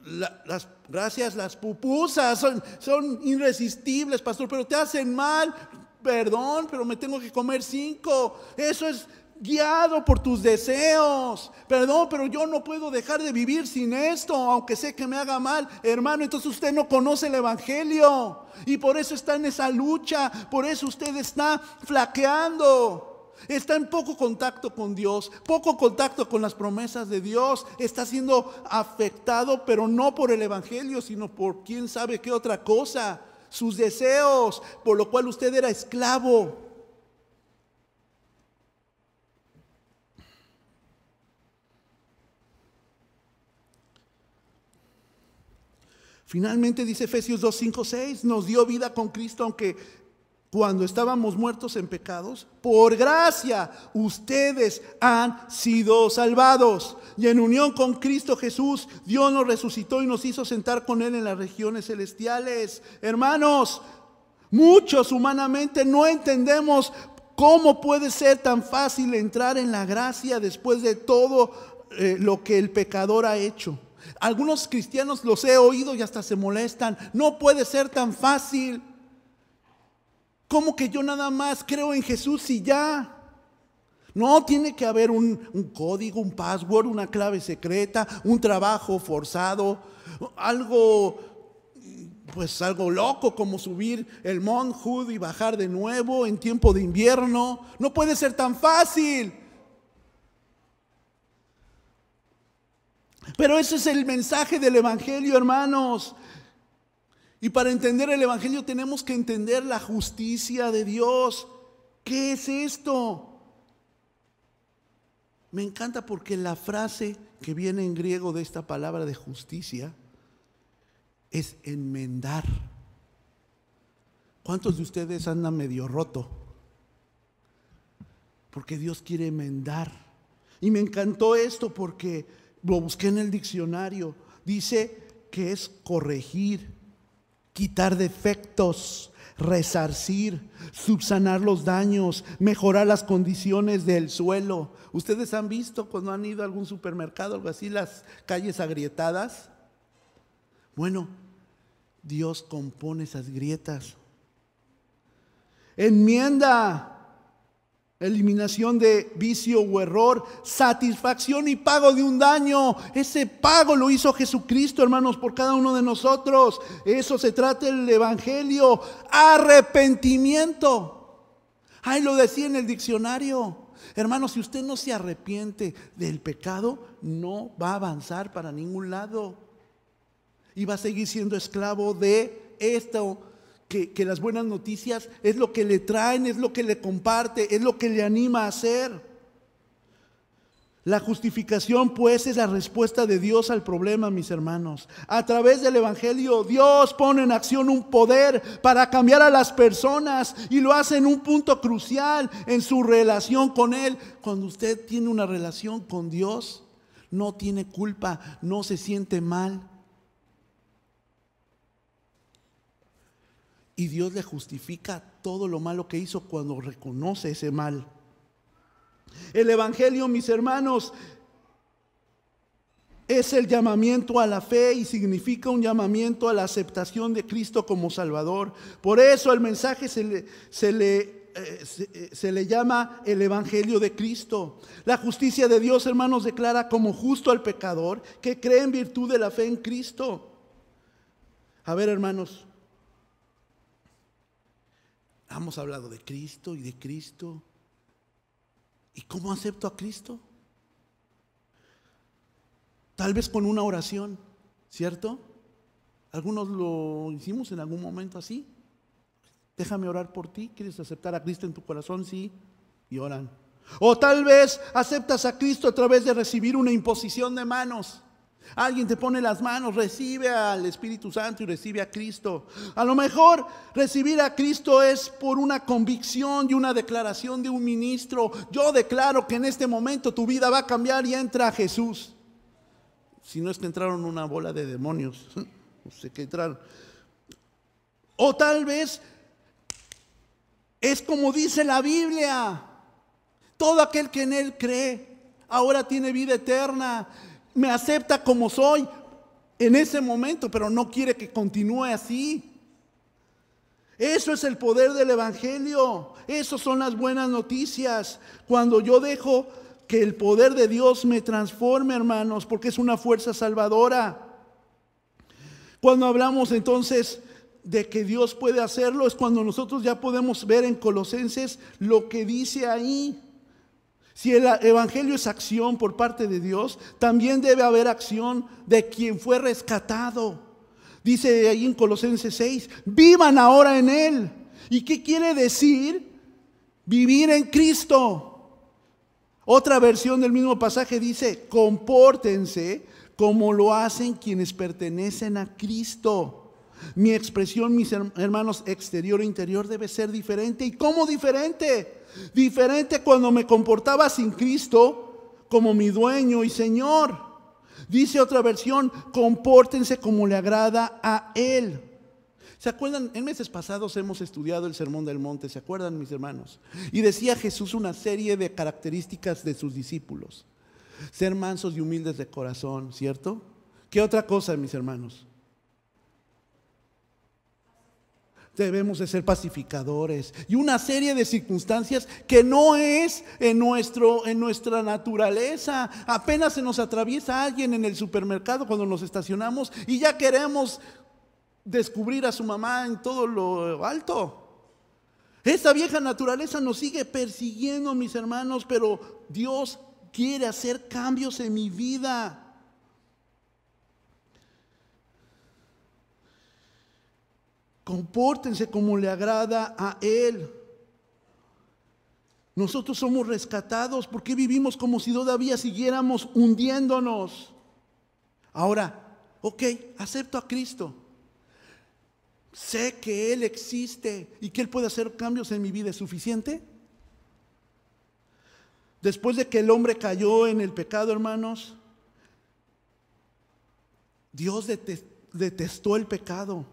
las, gracias, las pupusas son, son irresistibles, pastor, pero te hacen mal. Perdón, pero me tengo que comer cinco. Eso es guiado por tus deseos. Perdón, pero yo no puedo dejar de vivir sin esto, aunque sé que me haga mal. Hermano, entonces usted no conoce el Evangelio. Y por eso está en esa lucha, por eso usted está flaqueando. Está en poco contacto con Dios, poco contacto con las promesas de Dios. Está siendo afectado, pero no por el Evangelio, sino por quién sabe qué otra cosa. Sus deseos, por lo cual usted era esclavo. Finalmente dice Efesios 2, 5, 6, nos dio vida con Cristo, aunque cuando estábamos muertos en pecados, por gracia ustedes han sido salvados. Y en unión con Cristo Jesús, Dios nos resucitó y nos hizo sentar con Él en las regiones celestiales. Hermanos, muchos humanamente no entendemos cómo puede ser tan fácil entrar en la gracia después de todo eh, lo que el pecador ha hecho. Algunos cristianos los he oído y hasta se molestan. No puede ser tan fácil. ¿Cómo que yo nada más creo en Jesús y ya? No, tiene que haber un, código, un password, una clave secreta, un trabajo forzado, algo, pues algo loco como subir el Mount y bajar de nuevo en tiempo de invierno. No puede ser tan fácil. Pero ese es el mensaje del Evangelio, hermanos. Y para entender el Evangelio tenemos que entender la justicia de Dios. ¿Qué es esto? Me encanta porque la frase que viene en griego de esta palabra de justicia es enmendar. ¿Cuántos de ustedes andan medio roto? Porque Dios quiere enmendar. Y me encantó esto porque lo busqué en el diccionario, dice que es corregir, quitar defectos, resarcir, subsanar los daños, mejorar las condiciones del suelo. ¿Ustedes han visto cuando han ido a algún supermercado, algo así, las calles agrietadas? Bueno, Dios compone esas grietas. Enmienda Eliminación de vicio o error, satisfacción y pago de un daño. Ese pago lo hizo Jesucristo, hermanos, por cada uno de nosotros. Eso se trata el Evangelio. Arrepentimiento. Ahí lo decía en el diccionario. Hermanos, si usted no se arrepiente del pecado, no va a avanzar para ningún lado. y va a seguir siendo esclavo de esto, que, las buenas noticias es lo que le traen, es lo que le comparte, es lo que le anima a hacer. La justificación pues es la respuesta de Dios al problema, mis hermanos. A través del Evangelio Dios pone en acción un poder para cambiar a las personas y lo hace en un punto crucial en su relación con Él. Cuando usted tiene una relación con Dios, no tiene culpa, no se siente mal. Y Dios le justifica todo lo malo que hizo cuando reconoce ese mal. El Evangelio, mis hermanos, es el llamamiento a la fe y significa un llamamiento a la aceptación de Cristo como Salvador. Por eso el mensaje se le, se le, eh, se, se le llama el Evangelio de Cristo. La justicia de Dios, hermanos, declara como justo al pecador que cree en virtud de la fe en Cristo. A ver, hermanos, hemos hablado de Cristo y de Cristo. ¿Y cómo acepto a Cristo? Tal vez con una oración, ¿cierto? Algunos lo hicimos en algún momento así. Déjame orar por ti. ¿Quieres aceptar a Cristo en tu corazón? Sí. Y oran. O tal vez aceptas a Cristo a través de recibir una imposición de manos. Alguien te pone las manos, recibe al Espíritu Santo y recibe a Cristo. A lo mejor recibir a Cristo es por una convicción y una declaración de un ministro. Yo declaro que en este momento tu vida va a cambiar y entra Jesús. Si no es que entraron una bola de demonios, no sé qué entraron. O tal vez es como dice la Biblia. Todo aquel que en Él cree ahora tiene vida eterna me acepta como soy en ese momento, pero no quiere que continúe así. Eso es el poder del Evangelio. Esas son las buenas noticias. Cuando yo dejo que el poder de Dios me transforme, hermanos, porque es una fuerza salvadora. Cuando hablamos entonces de que Dios puede hacerlo, es cuando nosotros ya podemos ver en Colosenses lo que dice ahí. Si el Evangelio es acción por parte de Dios, también debe haber acción de quien fue rescatado. Dice ahí en Colosenses 6, vivan ahora en Él. ¿Y qué quiere decir? Vivir en Cristo. Otra versión del mismo pasaje dice, compórtense como lo hacen quienes pertenecen a Cristo. Mi expresión, mis hermanos, exterior e interior debe ser diferente. ¿Y cómo diferente? Diferente cuando me comportaba sin Cristo como mi dueño y Señor. Dice otra versión, compórtense como le agrada a Él. ¿Se acuerdan? En meses pasados hemos estudiado el Sermón del Monte, ¿se acuerdan mis hermanos? Y decía Jesús una serie de características de sus discípulos. Ser mansos y humildes de corazón, ¿cierto? ¿Qué otra cosa, mis hermanos? Debemos de ser pacificadores y una serie de circunstancias que no es en, nuestro, en nuestra naturaleza. Apenas se nos atraviesa alguien en el supermercado cuando nos estacionamos y ya queremos descubrir a su mamá en todo lo alto. Esa vieja naturaleza nos sigue persiguiendo, mis hermanos, pero Dios quiere hacer cambios en mi vida. Compórtense como le agrada a Él. Nosotros somos rescatados. porque vivimos como si todavía siguiéramos hundiéndonos? Ahora, ok, acepto a Cristo. Sé que Él existe y que Él puede hacer cambios en mi vida. ¿Es suficiente? Después de que el hombre cayó en el pecado, hermanos, Dios detestó el pecado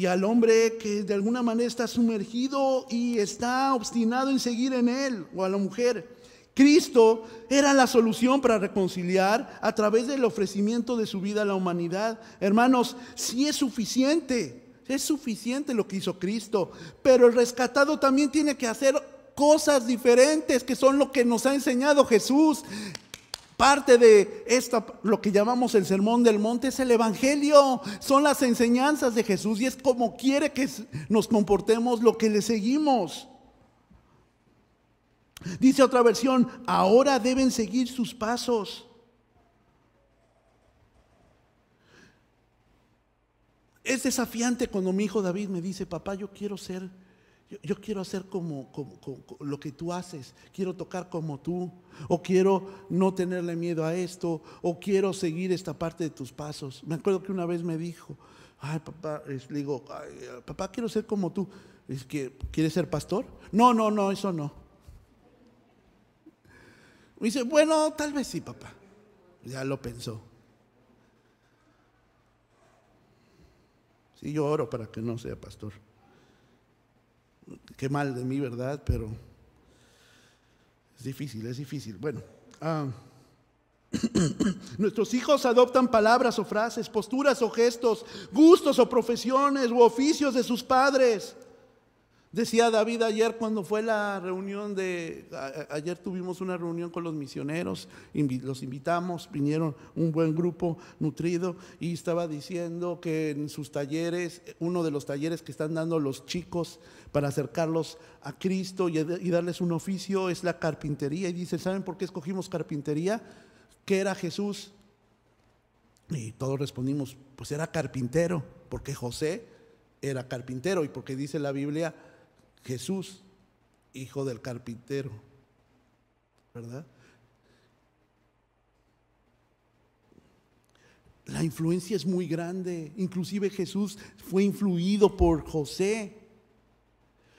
y al hombre que de alguna manera está sumergido y está obstinado en seguir en él, o a la mujer. Cristo era la solución para reconciliar a través del ofrecimiento de su vida a la humanidad. Hermanos, si es suficiente, es suficiente lo que hizo Cristo, pero el rescatado también tiene que hacer cosas diferentes que son lo que nos ha enseñado Jesús. Parte de esto, lo que llamamos el sermón del monte, es el Evangelio, son las enseñanzas de Jesús y es como quiere que nos comportemos lo que le seguimos. Dice otra versión, ahora deben seguir sus pasos. Es desafiante cuando mi hijo David me dice, papá, yo quiero ser, yo, quiero hacer como, lo que tú haces, quiero tocar como tú, o quiero no tenerle miedo a esto, o quiero seguir esta parte de tus pasos. Me acuerdo que una vez me dijo, ay papá, le digo, papá, quiero ser como tú. Es que, ¿quieres ser pastor? No, no, no, eso no. Me dice, bueno, tal vez sí, papá. Ya lo pensó. Sí, yo oro para que no sea pastor. Qué mal de mí, ¿verdad? Pero es difícil, es difícil. Bueno, ah, nuestros hijos adoptan palabras o frases, posturas o gestos, gustos o profesiones u oficios de sus padres. Decía David ayer cuando fue la reunión de, ayer tuvimos una reunión con los misioneros, los invitamos, vinieron un buen grupo nutrido y estaba diciendo que en sus talleres, uno de los talleres que están dando los chicos para acercarlos a Cristo y, y darles un oficio es la carpintería. Y dice, ¿saben por qué escogimos carpintería? ¿Qué era Jesús? Y todos respondimos, pues era carpintero, porque José era carpintero y porque dice la Biblia, Jesús, hijo del carpintero, ¿verdad? La influencia es muy grande. Inclusive Jesús fue influido por José.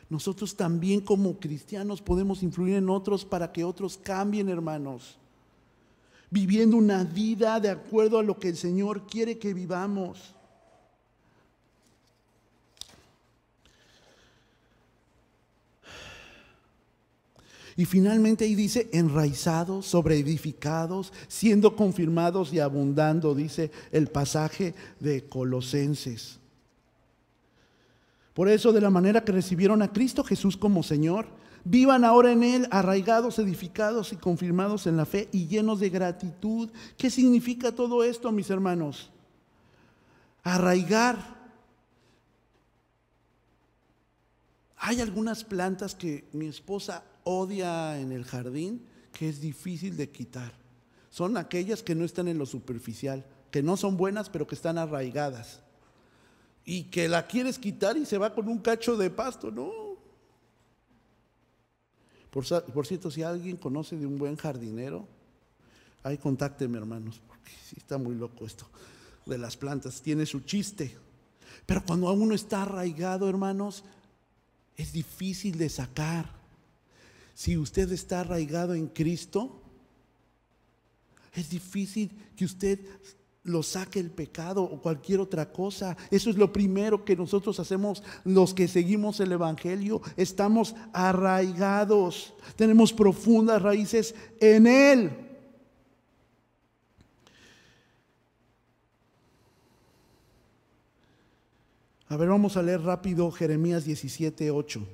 Nosotros también como cristianos podemos influir en otros para que otros cambien, hermanos. Viviendo una vida de acuerdo a lo que el Señor quiere que vivamos. Y finalmente ahí dice, enraizados, sobreedificados, siendo confirmados y abundando, dice el pasaje de Colosenses. Por eso, de la manera que recibieron a Cristo Jesús como Señor, vivan ahora en Él, arraigados, edificados y confirmados en la fe y llenos de gratitud. ¿Qué significa todo esto, mis hermanos? Arraigar. Hay algunas plantas que mi esposa odia en el jardín que es difícil de quitar. Son aquellas que no están en lo superficial, que no son buenas, pero que están arraigadas. Y que la quieres quitar y se va con un cacho de pasto, no. Por, cierto, si alguien conoce de un buen jardinero, ahí contácteme, hermanos, porque sí está muy loco esto de las plantas, tiene su chiste. Pero cuando uno está arraigado, hermanos, es difícil de sacar. Si usted está arraigado en Cristo, es difícil que usted lo saque el pecado o cualquier otra cosa. Eso es lo primero que nosotros hacemos los que seguimos el Evangelio. Estamos arraigados, tenemos profundas raíces en Él. A ver, vamos a leer rápido Jeremías 17, 8.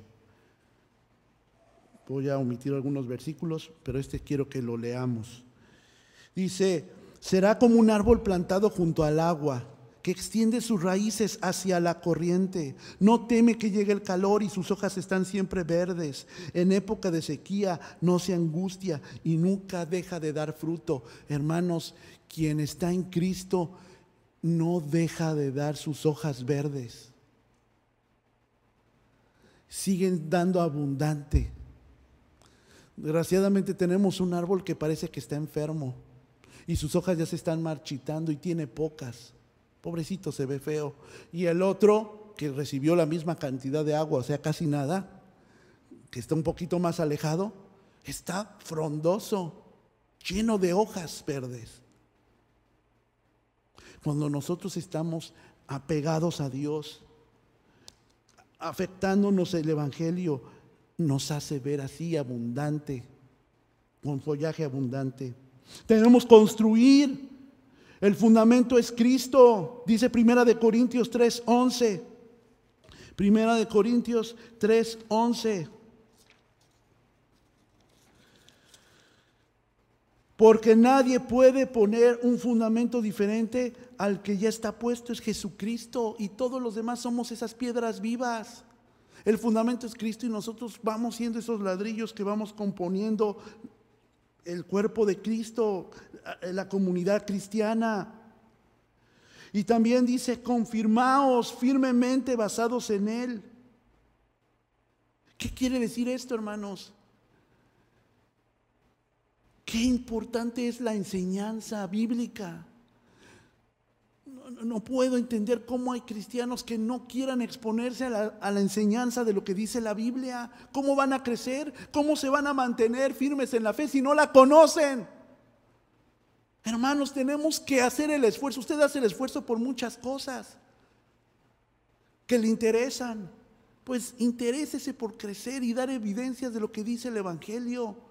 Voy a omitir algunos versículos, pero este quiero que lo leamos. Dice, será como un árbol plantado junto al agua, que extiende sus raíces hacia la corriente. No teme que llegue el calor y sus hojas están siempre verdes. En época de sequía no se angustia y nunca deja de dar fruto. Hermanos, quien está en Cristo no deja de dar sus hojas verdes. Siguen dando abundante. Desgraciadamente tenemos un árbol que parece que está enfermo y sus hojas ya se están marchitando y tiene pocas. Pobrecito, se ve feo. Y el otro, que recibió la misma cantidad de agua, o sea, casi nada, que está un poquito más alejado, está frondoso, lleno de hojas verdes. Cuando nosotros estamos apegados a Dios, afectándonos el Evangelio, nos hace ver así abundante, con follaje abundante. Tenemos construir. El fundamento es Cristo, dice Primera de Corintios 3:11. Primera de Corintios 3:11. Porque nadie puede poner un fundamento diferente al que ya está puesto, es Jesucristo, y todos los demás somos esas piedras vivas. El fundamento es Cristo y nosotros vamos siendo esos ladrillos que vamos componiendo el cuerpo de Cristo, la comunidad cristiana. Y también dice, confirmaos firmemente basados en Él. ¿Qué quiere decir esto, hermanos? Qué importante es la enseñanza bíblica. No, puedo entender cómo hay cristianos que no quieran exponerse a la, enseñanza de lo que dice la Biblia. ¿Cómo van a crecer? ¿Cómo se van a mantener firmes en la fe si no la conocen? Hermanos, tenemos que hacer el esfuerzo. Usted hace el esfuerzo por muchas cosas que le interesan. Pues interésese por crecer y dar evidencias de lo que dice el Evangelio.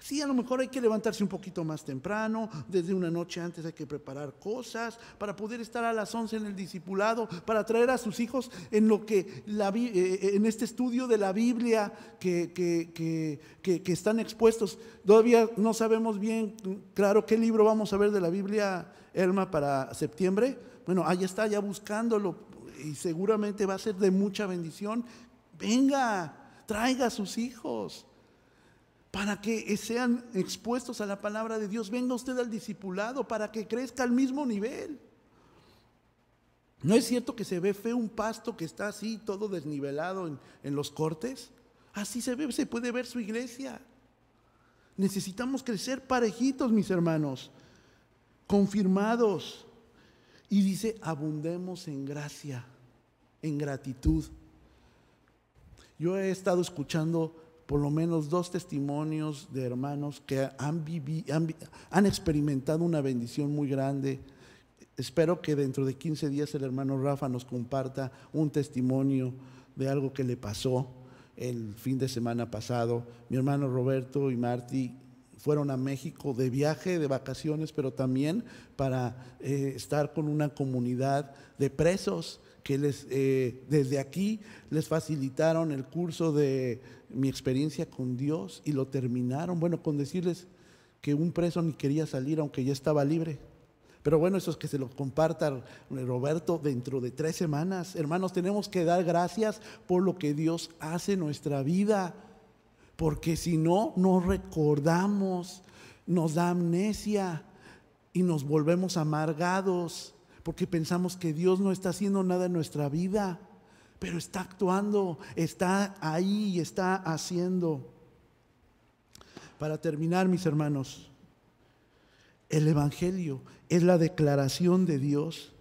Sí, a lo mejor hay que levantarse un poquito más temprano, desde una noche antes hay que preparar cosas para poder estar a las 11 en el discipulado, para traer a sus hijos en lo que la, eh, eh, en este estudio de la Biblia que, que, están expuestos. Todavía no sabemos bien, claro, qué libro vamos a ver de la Biblia, Elma, para septiembre. Bueno, ahí está, ya buscándolo y seguramente va a ser de mucha bendición. Venga, traiga a sus hijos para que sean expuestos a la palabra de Dios. Venga usted al discipulado para que crezca al mismo nivel. ¿No es cierto que se ve feo un pasto que está así todo desnivelado en, en los cortes? Así se ve, se puede ver su iglesia. Necesitamos crecer parejitos, mis hermanos, confirmados. Y dice, abundemos en gracia, en gratitud. Yo he estado escuchando por lo menos dos testimonios de hermanos que han, han, experimentado una bendición muy grande. Espero que dentro de 15 días el hermano Rafa nos comparta un testimonio de algo que le pasó el fin de semana pasado. Mi hermano Roberto y Marty fueron a México de viaje, de vacaciones, pero también para eh, estar con una comunidad de presos que les, eh, desde aquí les facilitaron el curso de mi experiencia con Dios y lo terminaron, bueno, con decirles que un preso ni quería salir aunque ya estaba libre. Pero bueno, eso es que se lo comparta Roberto dentro de tres semanas. Hermanos, tenemos que dar gracias por lo que Dios hace en nuestra vida, porque si no, no recordamos, nos da amnesia y nos volvemos amargados porque pensamos que Dios no está haciendo nada en nuestra vida, pero está actuando, está ahí y está haciendo. Para terminar, mis hermanos, el Evangelio es la declaración de Dios,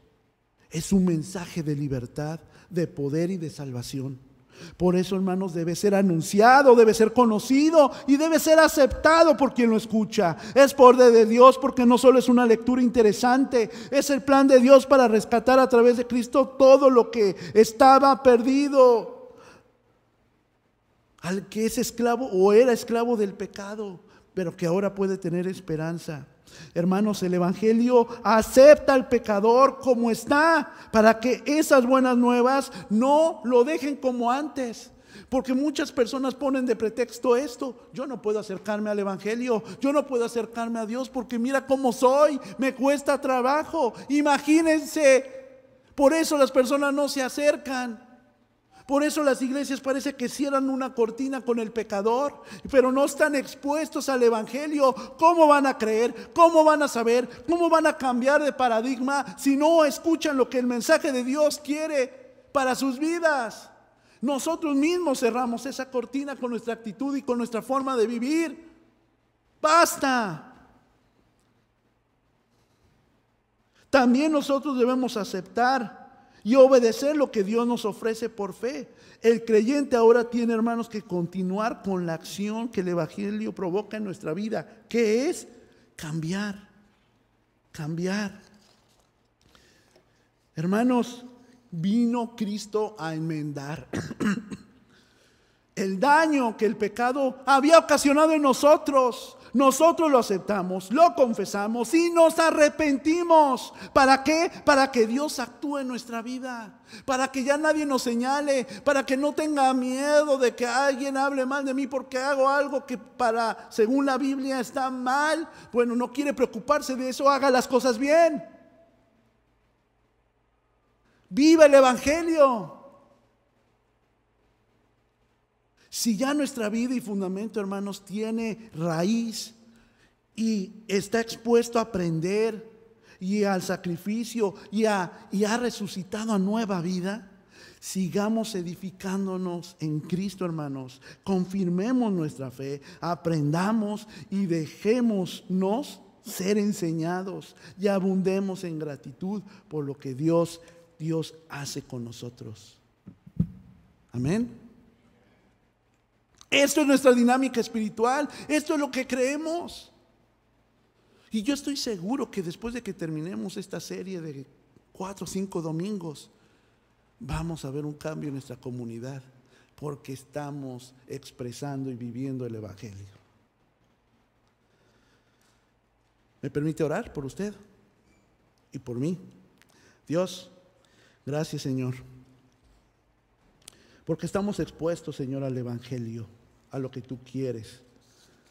es un mensaje de libertad, de poder y de salvación. Por eso, hermanos, debe ser anunciado, debe ser conocido y debe ser aceptado por quien lo escucha. Es poder de Dios porque no solo es una lectura interesante, es el plan de Dios para rescatar a través de Cristo todo lo que estaba perdido. Al que es esclavo o era esclavo del pecado, pero que ahora puede tener esperanza. Hermanos, el Evangelio acepta al pecador como está para que esas buenas nuevas no lo dejen como antes. Porque muchas personas ponen de pretexto esto. Yo no puedo acercarme al Evangelio. Yo no puedo acercarme a Dios porque mira cómo soy. Me cuesta trabajo. Imagínense. Por eso las personas no se acercan. Por eso las iglesias parece que cierran una cortina con el pecador, pero no están expuestos al Evangelio. ¿Cómo van a creer? ¿Cómo van a saber? ¿Cómo van a cambiar de paradigma si no escuchan lo que el mensaje de Dios quiere para sus vidas? Nosotros mismos cerramos esa cortina con nuestra actitud y con nuestra forma de vivir. Basta. También nosotros debemos aceptar y obedecer lo que Dios nos ofrece por fe. El creyente ahora tiene, hermanos, que continuar con la acción que el Evangelio provoca en nuestra vida, que es cambiar, cambiar. Hermanos, vino Cristo a enmendar el daño que el pecado había ocasionado en nosotros. Nosotros lo aceptamos, lo confesamos y nos arrepentimos. ¿Para qué? Para que Dios actúe en nuestra vida. Para que ya nadie nos señale. Para que no tenga miedo de que alguien hable mal de mí porque hago algo que para, según la Biblia, está mal. Bueno, no quiere preocuparse de eso. Haga las cosas bien. Viva el Evangelio. Si ya nuestra vida y fundamento, hermanos, tiene raíz y está expuesto a aprender, y al sacrificio y, y ha resucitado a nueva vida, sigamos edificándonos en Cristo, hermanos. Confirmemos nuestra fe, aprendamos y dejémonos ser enseñados y abundemos en gratitud por lo que Dios, Dios hace con nosotros. Amén. Esto es nuestra dinámica espiritual, esto es lo que creemos. Y yo estoy seguro que después de que terminemos esta serie de cuatro o cinco domingos, vamos a ver un cambio en nuestra comunidad, porque estamos expresando y viviendo el Evangelio. ¿Me permite orar por usted y por mí? Dios, gracias Señor, porque estamos expuestos, Señor, al Evangelio, a lo que tú quieres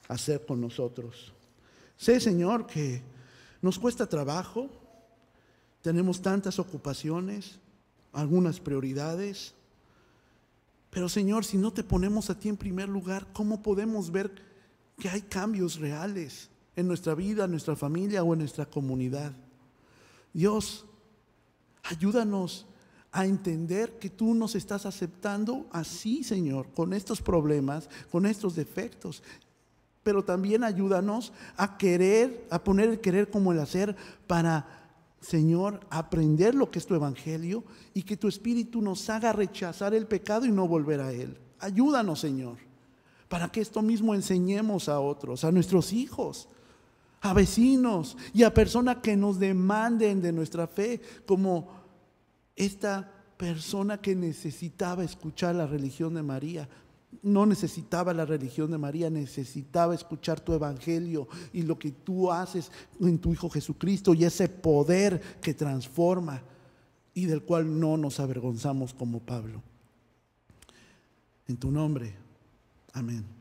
hacer con nosotros. Sé, Señor, que nos cuesta trabajo, tenemos tantas ocupaciones, algunas prioridades, pero Señor, si no te ponemos a ti en primer lugar, ¿cómo podemos ver que hay cambios reales en nuestra vida, en nuestra familia o en nuestra comunidad? Dios, ayúdanos a entender que tú nos estás aceptando así, Señor, con estos problemas, con estos defectos, pero también ayúdanos a querer, a poner el querer como el hacer para, Señor, aprender lo que es tu evangelio y que tu espíritu nos haga rechazar el pecado y no volver a él. Ayúdanos, Señor, para que esto mismo enseñemos a otros, a nuestros hijos, a vecinos y a personas que nos demanden de nuestra fe, como esta persona que necesitaba escuchar la religión de María, no necesitaba la religión de María, necesitaba escuchar tu evangelio y lo que tú haces en tu Hijo Jesucristo y ese poder que transforma y del cual no nos avergonzamos como Pablo. En tu nombre, amén.